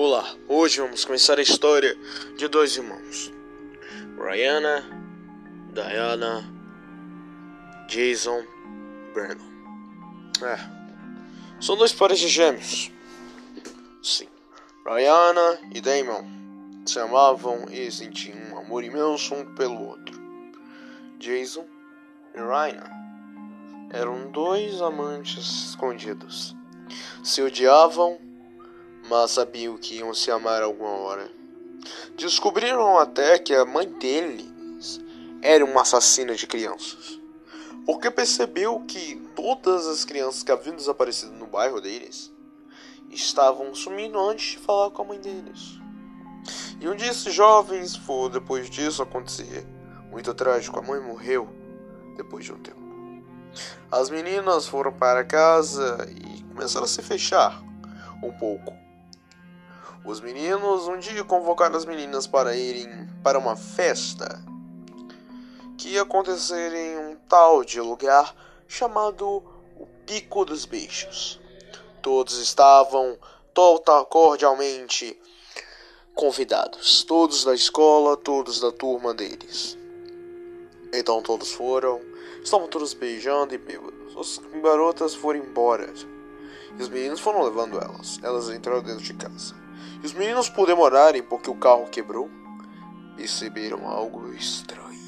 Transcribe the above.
Olá, hoje vamos começar a história de dois irmãos, Rihanna, Diana, Jason, Brandon. É, são dois pares de gêmeos. Sim, Rihanna e Damon se amavam e sentiam um amor imenso um pelo outro. Jason e Ryan eram dois amantes escondidos. Se odiavam mas sabiam que iam se amar alguma hora. Descobriram até que a mãe deles era uma assassina de crianças, porque percebeu que todas as crianças que haviam desaparecido no bairro deles estavam sumindo antes de falar com a mãe deles. E um dia esses jovens, foi depois disso acontecer, muito trágico, a mãe morreu depois de um tempo. As meninas foram para casa e começaram a se fechar um pouco os meninos um dia convocaram as meninas para irem para uma festa que ia acontecer em um tal de lugar chamado o Pico dos Bichos. Todos estavam total, cordialmente convidados, todos da escola, todos da turma deles. Então todos foram, estavam todos beijando e bêbados. As garotas foram embora. E os meninos foram levando elas. Elas entraram dentro de casa. E os meninos, por demorarem porque o carro quebrou, perceberam algo estranho.